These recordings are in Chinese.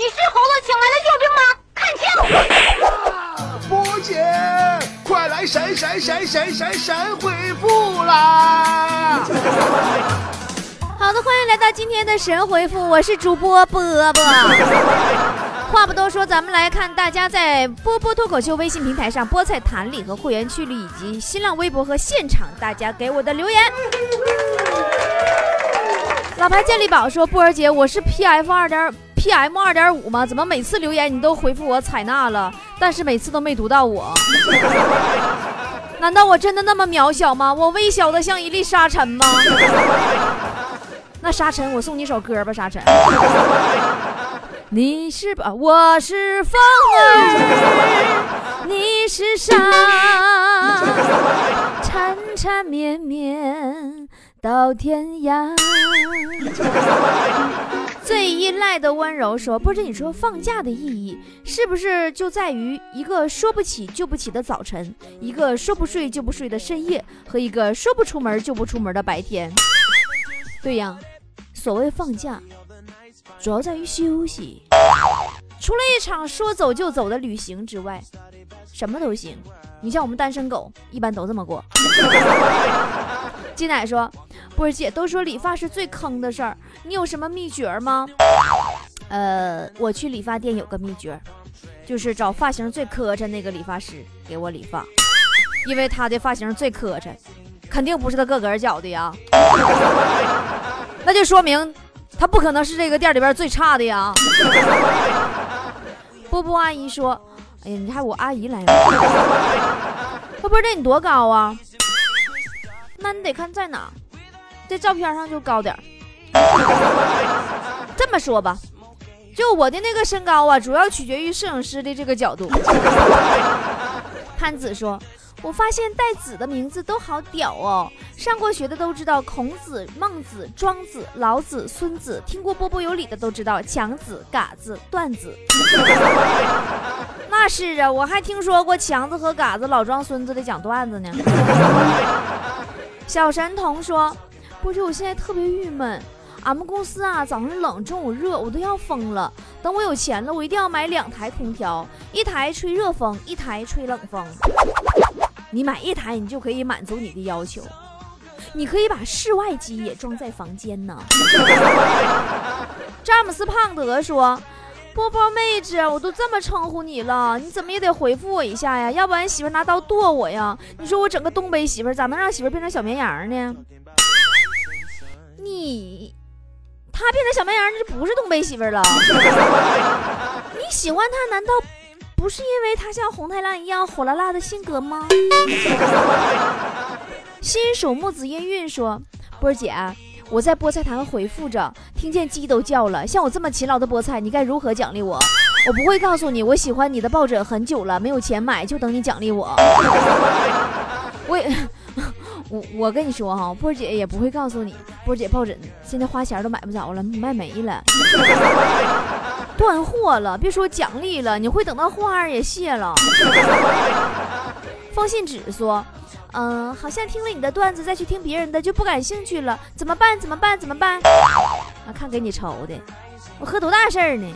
你是猴子请来的救兵吗？看清！波姐，快来神神神神神神回复啦！好的，欢迎来到今天的神回复，我是主播波波。话不多说，咱们来看大家在波波脱口秀微信平台上、菠菜坛里和会员区里，以及新浪微博和现场大家给我的留言。老牌健力宝说：“波儿姐，我是 P F 二点 P M 二点五吗？怎么每次留言你都回复我采纳了，但是每次都没读到我？难道我真的那么渺小吗？我微小的像一粒沙尘吗？那沙尘，我送你首歌吧，沙尘。你是吧？我是风儿，你是沙，缠缠绵绵。”到天涯，最依赖的温柔说：“不知你说放假的意义是不是就在于一个说不起就不起的早晨，一个说不睡就不睡的深夜，和一个说不出门就不出门的白天？”对呀，所谓放假，主要在于休息。除了一场说走就走的旅行之外，什么都行。你像我们单身狗，一般都这么过。金奶说。波儿姐都说理发是最坑的事儿，你有什么秘诀吗？呃，我去理发店有个秘诀，就是找发型最磕碜那个理发师给我理发，因为他的发型最磕碜，肯定不是他个个剪的呀，那就说明他不可能是这个店里边最差的呀。波波阿姨说：“哎呀，你看我阿姨来了，波波这你多高啊？那你得看在哪。”在照片上就高点儿。这么说吧，就我的那个身高啊，主要取决于摄影师的这个角度。潘子说：“我发现带子的名字都好屌哦，上过学的都知道，孔子、孟子、庄子、老子、孙子，听过波波有理的都知道，强子、嘎子、段子。那是啊，我还听说过强子和嘎子老装孙子的讲段子呢。”小神童说。不是，我现在特别郁闷。俺们公司啊，早上冷，中午热，我都要疯了。等我有钱了，我一定要买两台空调，一台吹热风，一台吹冷风。你买一台，你就可以满足你的要求。你可以把室外机也装在房间呢。詹姆斯胖德说：“波波妹子，我都这么称呼你了，你怎么也得回复我一下呀？要不然媳妇拿刀剁我呀？你说我整个东北媳妇咋能让媳妇变成小绵羊呢？”你，他变成小绵羊，那就不是东北媳妇了。你喜欢他，难道不是因为他像红太狼一样火辣辣的性格吗？新手木子音韵说：“波姐，我在菠菜坛回复着，听见鸡都叫了。像我这么勤劳的菠菜，你该如何奖励我？我不会告诉你，我喜欢你的抱枕很久了，没有钱买，就等你奖励我。我也。”我我跟你说哈，波姐也不会告诉你，波姐抱枕现在花钱都买不着了，卖没了，断货了。别说奖励了，你会等到花儿也谢了。风信纸说，嗯，好像听了你的段子再去听别人的就不感兴趣了，怎么办？怎么办？怎么办？啊，看给你愁的，我喝多大事儿呢？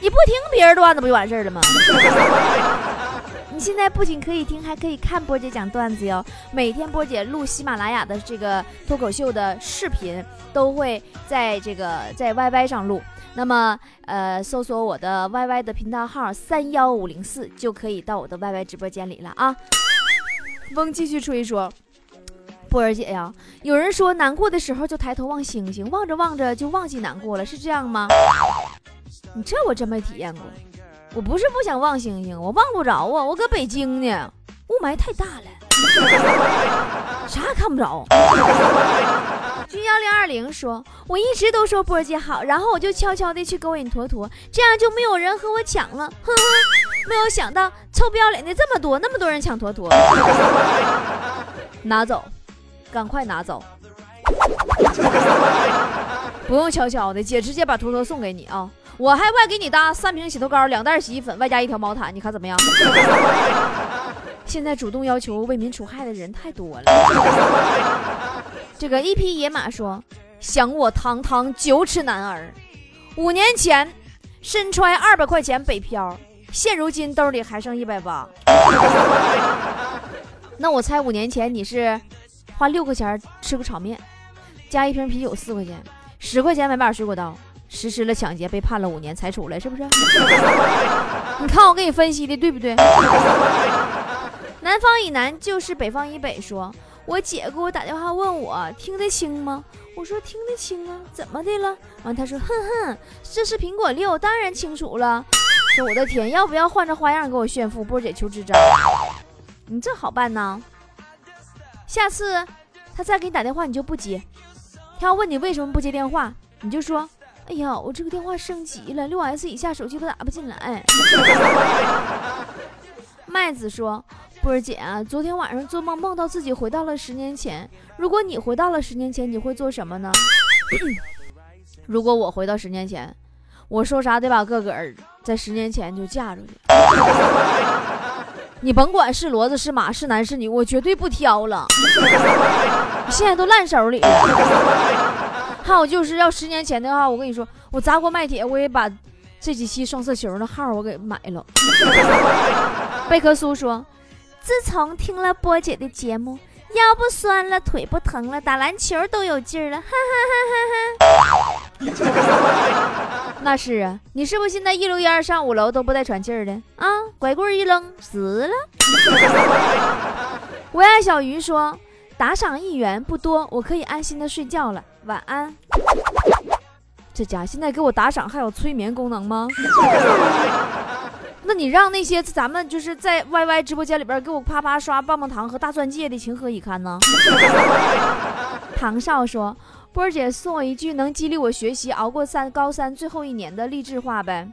你不听别人段子不就完事儿了吗？你现在不仅可以听，还可以看波姐讲段子哟。每天波姐录喜马拉雅的这个脱口秀的视频，都会在这个在 YY 上录。那么，呃，搜索我的 YY 的频道号三幺五零四，就可以到我的 YY 直播间里了啊。风继续吹说，波儿姐呀，有人说难过的时候就抬头望星星，望着望着就忘记难过了，是这样吗？你这我真没体验过。我不是不想望星星，我望不着啊！我搁北京呢，雾霾太大了，啥也看不着。君幺零二零说：“我一直都说波儿姐好，然后我就悄悄的去勾引坨坨，这样就没有人和我抢了。”哼哼，没有想到臭不要脸的这么多，那么多人抢坨坨，拿走，赶快拿走，不用悄悄的，姐直接把坨坨送给你啊。我还外给你搭三瓶洗头膏、两袋洗衣粉，外加一条毛毯，你看怎么样？现在主动要求为民除害的人太多了。这个一匹野马说：“想我堂堂九尺男儿，五年前身揣二百块钱北漂，现如今兜里还剩一百八。那我猜五年前你是花六块钱吃个炒面，加一瓶啤酒四块钱，十块钱买把水果刀，实施了抢劫，被判了五年才出来，是不是？你看我给你分析的对不对？南方以南就是北方以北，说我姐给我打电话问我听得清吗？我说听得清啊，怎么的了？完他说哼哼，这是苹果六，当然清楚了。我的天，要不要换着花样给我炫富？波姐求支招。你这好办呢，下次他再给你打电话，你就不接。他要问你为什么不接电话，你就说：“哎呀，我这个电话升级了，六 S 以下手机都打不进来。”麦子说：“波儿姐，昨天晚上做梦梦到自己回到了十年前。如果你回到了十年前，你会做什么呢？如果我回到十年前，我说啥得把个个儿在十年前就嫁出去。”你甭管是骡子是马是男是女，我绝对不挑了。现在都烂手里了。还有就是要十年前的话，我跟你说，我砸锅卖铁，我也把这几期双色球的号我给买了。贝克苏说，自从听了波姐的节目，腰不酸了，腿不疼了，打篮球都有劲儿了，哈哈哈哈哈。那是啊，你是不是现在一溜烟上五楼都不带喘气儿的啊？拐棍一扔死了。我爱小鱼说，打赏一元不多，我可以安心的睡觉了，晚安。这家现在给我打赏还有催眠功能吗？那你让那些咱们就是在 YY 直播间里边给我啪啪刷棒棒糖和大钻戒的情何以堪呢？唐少说。波儿姐送我一句能激励我学习、熬过三高三最后一年的励志话呗。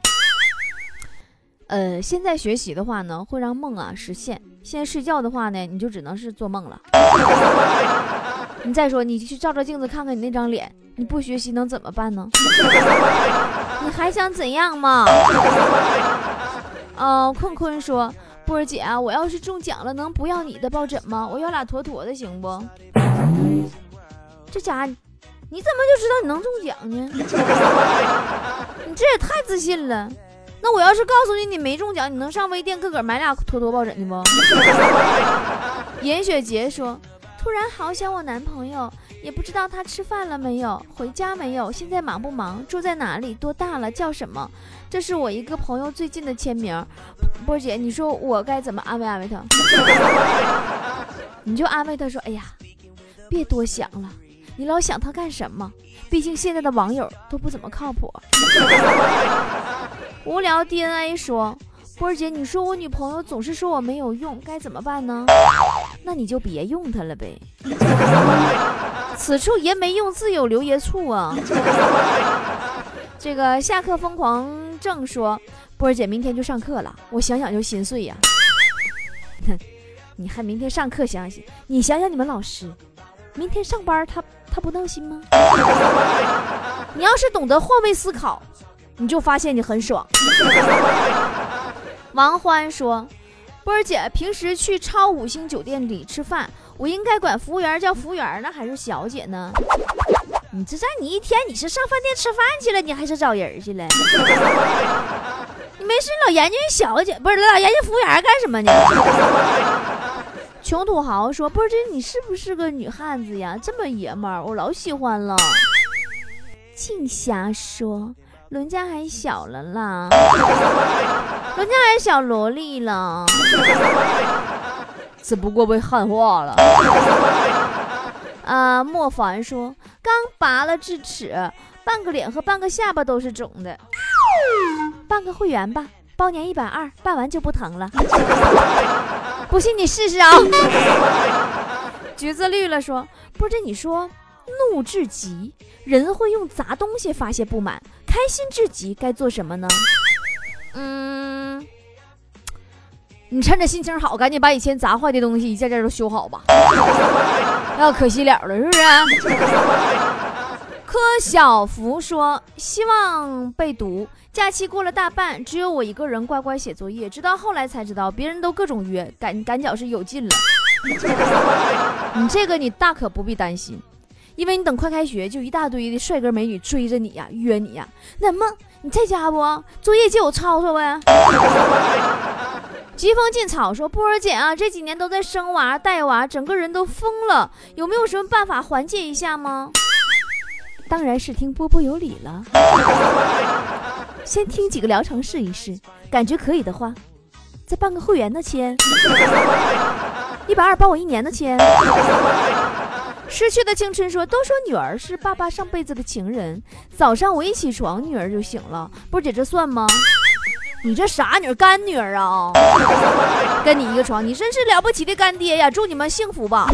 呃，现在学习的话呢，会让梦啊实现；现在睡觉的话呢，你就只能是做梦了。你再说，你去照照镜子看看你那张脸，你不学习能怎么办呢？你还想怎样嘛？哦，困困说，波儿姐啊，我要是中奖了，能不要你的抱枕吗？我要俩妥妥的，行不？这家。你怎么就知道你能中奖呢？你这也太自信了。那我要是告诉你你没中奖，你能上微店自个儿买俩坨坨抱枕的不？严雪洁说：“突然好想我男朋友，也不知道他吃饭了没有，回家没有，现在忙不忙，住在哪里，多大了，叫什么？”这是我一个朋友最近的签名。波姐，你说我该怎么安慰安慰他？你就安慰他说：“哎呀，别多想了。”你老想他干什么？毕竟现在的网友都不怎么靠谱。无聊 DNA 说：“波儿姐，你说我女朋友总是说我没有用，该怎么办呢？那你就别用它了呗。此处爷没用，自有留爷处啊。”这个下课疯狂正说：“波儿姐，明天就上课了，我想想就心碎呀。你还明天上课想想？你想想你们老师。”明天上班，他他不闹心吗？你要是懂得换位思考，你就发现你很爽。王欢说：“波儿姐，平时去超五星酒店里吃饭，我应该管服务员叫服务员呢，还是小姐呢？你这在你一天，你是上饭店吃饭去了，你还是找人去了？你没事老研究小姐，不是老研究服务员干什么呢？” 穷土豪说：“波儿姐，你是不是个女汉子呀？这么爷们儿，我老喜欢了。”静霞说：“伦家还小了啦，伦家还小萝莉了，只不过被汉化了。”啊，莫凡说：“刚拔了智齿，半个脸和半个下巴都是肿的，办个会员吧。”包年一百二，办完就不疼了。不信你试试啊！橘子绿了说：“不是你说，怒至极，人会用砸东西发泄不满；开心至极，该做什么呢？”嗯，你趁着心情好，赶紧把以前砸坏的东西一件件都修好吧，要可惜了了，是不是？柯小福说：“希望被读。”假期过了大半，只有我一个人乖乖写作业，直到后来才知道，别人都各种约，赶赶脚是有劲了。你这个你大可不必担心，因为你等快开学，就一大堆的帅哥美女追着你呀，约你呀。那么你在家不？作业借我抄抄呗。疾风劲草说：“波儿姐啊，这几年都在生娃带娃，整个人都疯了，有没有什么办法缓解一下吗？”当然是听波波有理了。先听几个疗程试一试，感觉可以的话，再办个会员的签，一百二包我一年的签。失去的青春说：“都说女儿是爸爸上辈子的情人，早上我一起床，女儿就醒了。波姐，这算吗？你这啥女儿？干女儿啊？跟你一个床，你真是了不起的干爹呀！祝你们幸福吧。”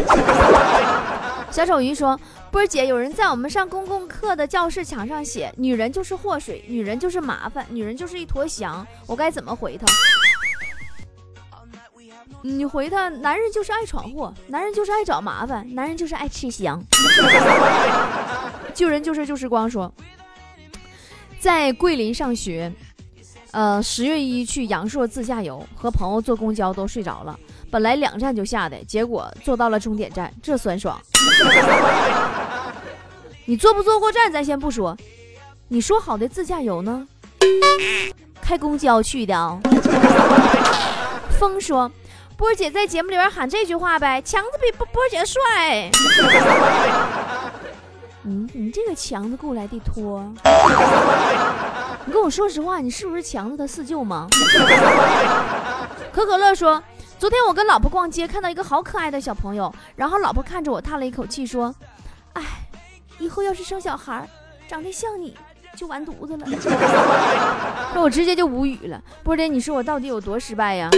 小丑鱼说。波儿姐，有人在我们上公共课的教室墙上写：“女人就是祸水，女人就是麻烦，女人就是一坨翔。”我该怎么回他？你回他：男人就是爱闯祸，男人就是爱找麻烦，男人就是爱吃香。救人就是旧时光说，在桂林上学，呃，十月一去阳朔自驾游，和朋友坐公交都睡着了。本来两站就下的，结果坐到了终点站，这酸爽。你坐不坐过站咱先不说，你说好的自驾游呢？开公交去的。风说，波姐在节目里边喊这句话呗，强子比波波姐帅。你，你这个强子雇来的托，你跟我说实话，你是不是强子他四舅吗？可可乐说。昨天我跟老婆逛街，看到一个好可爱的小朋友，然后老婆看着我叹了一口气，说：“哎，以后要是生小孩，长得像你就完犊子了。”那我直接就无语了。波姐，你说我到底有多失败呀？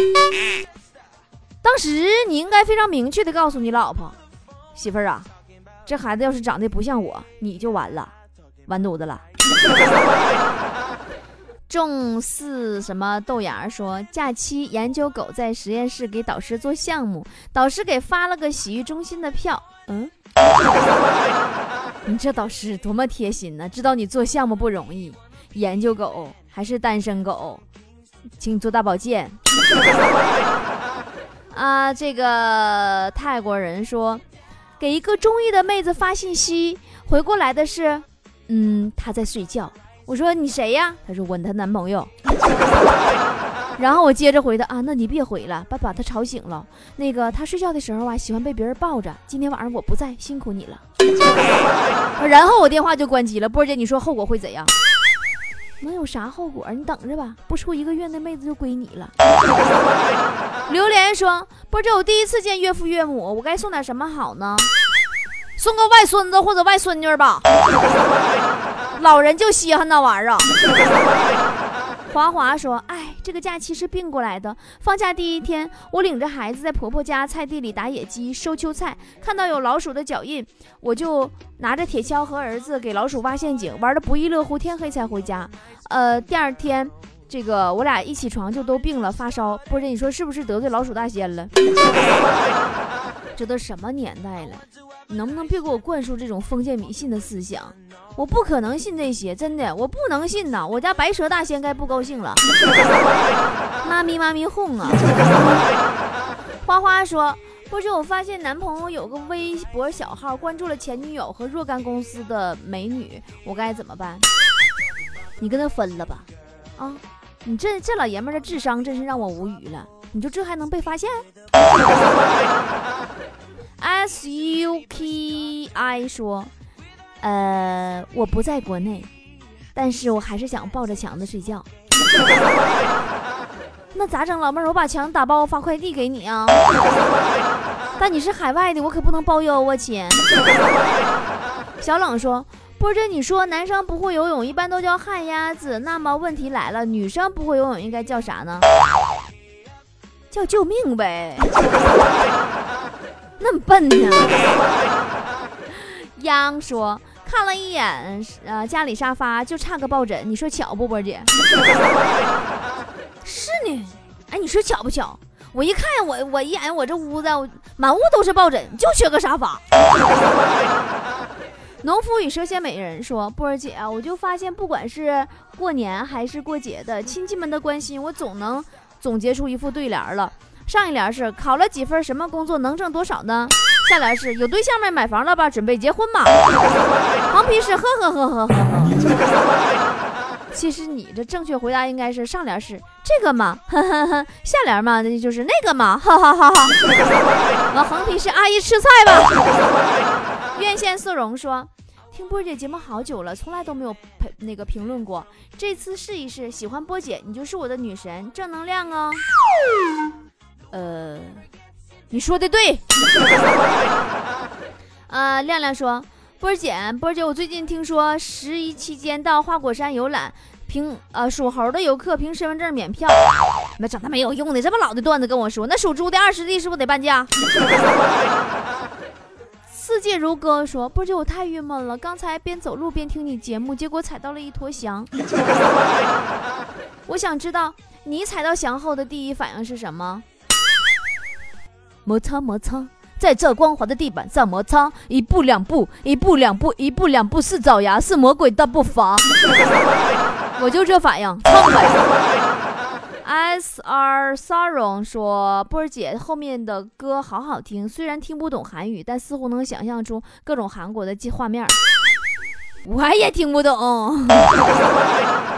当时你应该非常明确的告诉你老婆，媳妇儿啊，这孩子要是长得不像我，你就完了，完犊子了。重四什么豆芽说，假期研究狗在实验室给导师做项目，导师给发了个洗浴中心的票。嗯，你这导师多么贴心呢？知道你做项目不容易，研究狗还是单身狗，请你做大保健。啊，这个泰国人说，给一个中意的妹子发信息，回过来的是，嗯，她在睡觉。我说你谁呀？他说我她男朋友。然后我接着回他啊，那你别回了，把把他吵醒了。那个他睡觉的时候啊，喜欢被别人抱着。今天晚上我不在，辛苦你了。然后我电话就关机了。波姐，你说后果会怎样？能有啥后果？你等着吧，不出一个月那妹子就归你了。榴莲说，不是，这，我第一次见岳父岳母，我该送点什么好呢？送个外孙子或者外孙女吧。老人就稀罕那玩意儿。华华说：“哎，这个假期是并过来的。放假第一天，我领着孩子在婆婆家菜地里打野鸡、收秋菜，看到有老鼠的脚印，我就拿着铁锹和儿子给老鼠挖陷阱，玩的不亦乐乎。天黑才回家。呃，第二天，这个我俩一起床就都病了，发烧。波姐，你说是不是得罪老鼠大仙了？这都什么年代了？你能不能别给我灌输这种封建迷信的思想？”我不可能信这些，真的，我不能信呐！我家白蛇大仙该不高兴了，妈咪妈咪哄啊！花花说：“不是，我发现男朋友有个微博小号，关注了前女友和若干公司的美女，我该怎么办？你跟他分了吧！啊，你这这老爷们的智商真是让我无语了！你就这还能被发现？”S U K I 说。呃，我不在国内，但是我还是想抱着强子睡觉。那咋整，老妹儿？我把强打包发快递给你啊。但你是海外的，我可不能包邮啊，亲。小冷说：“波姐，你说男生不会游泳，一般都叫旱鸭子。那么问题来了，女生不会游泳应该叫啥呢？叫救命呗。那么笨呢？” 央说。看了一眼，呃，家里沙发就差个抱枕，你说巧不，波姐？是呢，哎，你说巧不巧？我一看，我我一眼，我这屋子满屋都是抱枕，就缺个沙发。农夫与蛇蝎美人说：“波儿姐啊，我就发现，不管是过年还是过节的，亲戚们的关心，我总能总结出一副对联了。上一联是考了几分，什么工作能挣多少呢？”下联是有对象没？买房了吧？准备结婚吗？黄皮是呵呵呵呵呵呵。其实你这正确回答应该是上联是这个嘛，呵呵呵，下联嘛，那就是那个嘛，哈哈哈哈。我横批是阿姨吃菜吧。院线素荣说，听波姐节目好久了，从来都没有评那个评论过，这次试一试，喜欢波姐，你就是我的女神，正能量哦。呃，你说的对。啊，亮亮说。波儿姐，波儿姐，我最近听说十一期间到花果山游览，凭呃属猴的游客凭身份证免票。那整那没有用的，这么老的段子跟我说，那属猪的二师弟是不是得半价？四季如歌说，波儿姐，我太郁闷了，刚才边走路边听你节目，结果踩到了一坨翔。我想知道你踩到翔后的第一反应是什么？摩擦摩擦。在这光滑的地板上摩擦，一步两步，一步两步，一步两步是爪牙，是魔鬼的步伐。我就这反应，唱呗。S R Sorrow 说：“波儿姐后面的歌好好听，虽然听不懂韩语，但似乎能想象出各种韩国的画面。我也听不懂，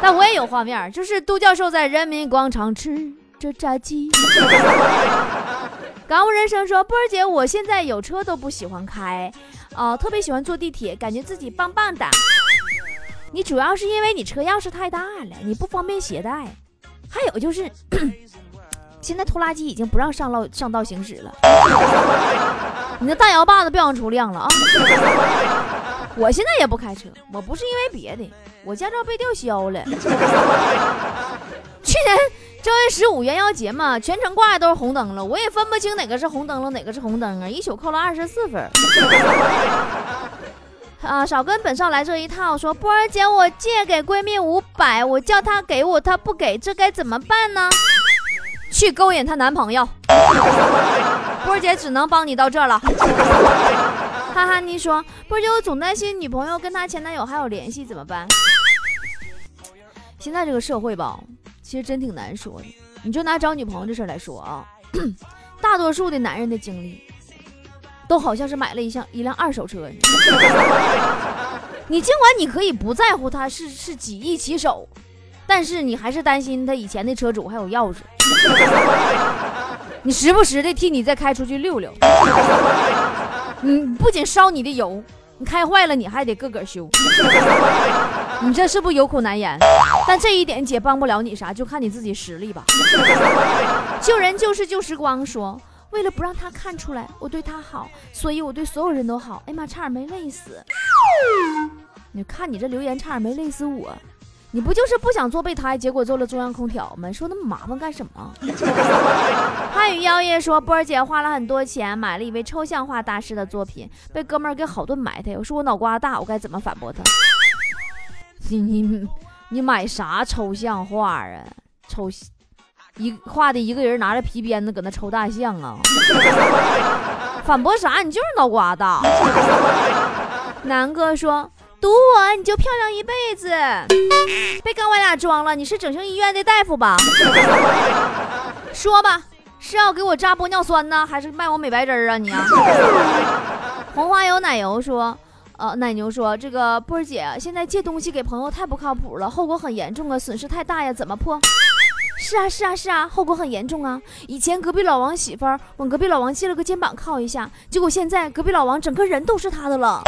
但我也有画面，就是杜教授在人民广场吃着炸鸡。”感悟人生说：“波儿姐，我现在有车都不喜欢开，哦，特别喜欢坐地铁，感觉自己棒棒的。你主要是因为你车钥匙太大了，你不方便携带。还有就是，现在拖拉机已经不让上道上道行驶了。你那大摇把子别往出亮了啊！我现在也不开车，我不是因为别的，我驾照被吊销了。去年。”正月十五元宵节嘛，全程挂的都是红灯了，我也分不清哪个是红灯了，哪个是红灯啊！一宿扣了二十四分。啊，少跟本少来这一套，说波儿姐，我借给闺蜜五百，我叫她给我，她不给，这该怎么办呢？去勾引她男朋友。波儿姐只能帮你到这了。哈哈，你说波儿姐，我总担心女朋友跟她前男友还有联系，怎么办？现在这个社会吧。其实真挺难说的，你就拿找女朋友这事儿来说啊，大多数的男人的经历，都好像是买了一辆一辆二手车。你尽管你可以不在乎他是是几亿起手，但是你还是担心他以前的车主还有钥匙，你时不时的替你再开出去溜溜。你不仅烧你的油，你开坏了你还得个个修。你这是不是有苦难言？但这一点姐帮不了你啥，就看你自己实力吧。救人就是救时光，说为了不让他看出来我对他好，所以我对所有人都好。哎妈，差点没累死！你看你这留言，差点没累死我。你不就是不想做备胎，结果做了中央空调吗？说那么麻烦干什么？汉语妖夜说波儿姐花了很多钱买了一位抽象画大师的作品，被哥们儿给好顿埋汰。我说我脑瓜大，我该怎么反驳他？你你你买啥抽象画啊？抽一画的一个人拿着皮鞭子搁那抽大象啊？反驳啥？你就是脑瓜大。南哥说赌我你就漂亮一辈子。别跟我俩装了，你是整形医院的大夫吧？说吧，是要给我扎玻尿酸呢，还是卖我美白针啊？你啊？红花油奶油说。呃，奶牛说：“这个波儿姐现在借东西给朋友太不靠谱了，后果很严重啊，损失太大呀，怎么破？”是啊，是啊，是啊，后果很严重啊。以前隔壁老王媳妇儿往隔壁老王借了个肩膀靠一下，结果现在隔壁老王整个人都是他的了。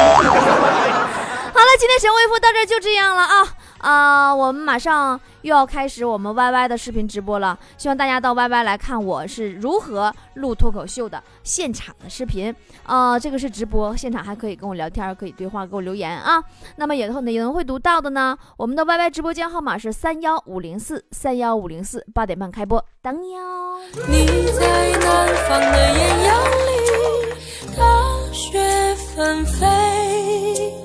好了，今天神回复到这就这样了啊。啊，我们马上又要开始我们 YY 的视频直播了，希望大家到 YY 来看我是如何录脱口秀的现场的视频。啊，这个是直播，现场还可以跟我聊天，可以对话，给我留言啊。那么以后哪人会读到的呢？我们的 YY 直播间号码是三幺五零四三幺五零四，八点半开播，等你哦。你在南方的艳阳里，大雪纷飞。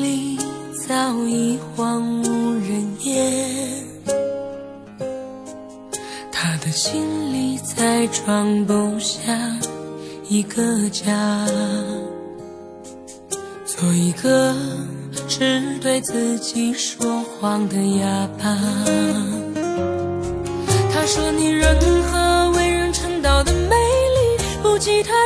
里早已荒无人烟。他的心里再装不下一个家，做一个只对自己说谎的哑巴。他说你任何为人称道的美丽，不及他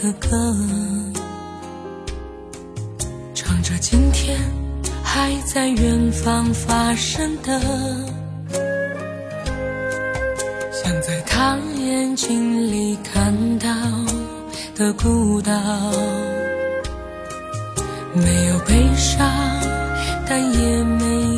的歌，唱着今天还在远方发生的，像在他眼睛里看到的孤岛，没有悲伤，但也没有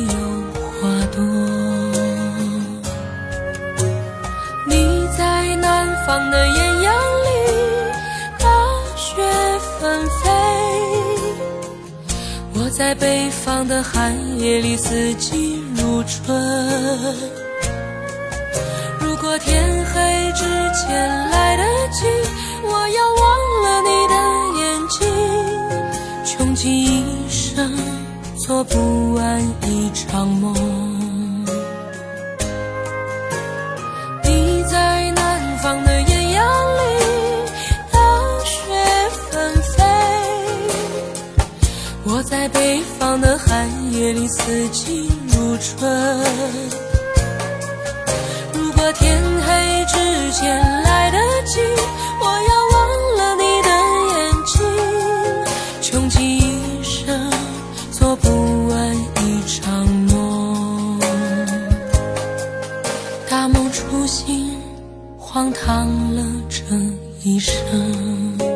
在北方的寒夜里，四季如春。如果天黑之前来得及，我要忘了你的眼睛，穷极一生做不完一场梦。寒夜里，四季如春。如果天黑之前来得及，我要忘了你的眼睛，穷极一生做不完一场梦。大梦初醒，荒唐了这一生。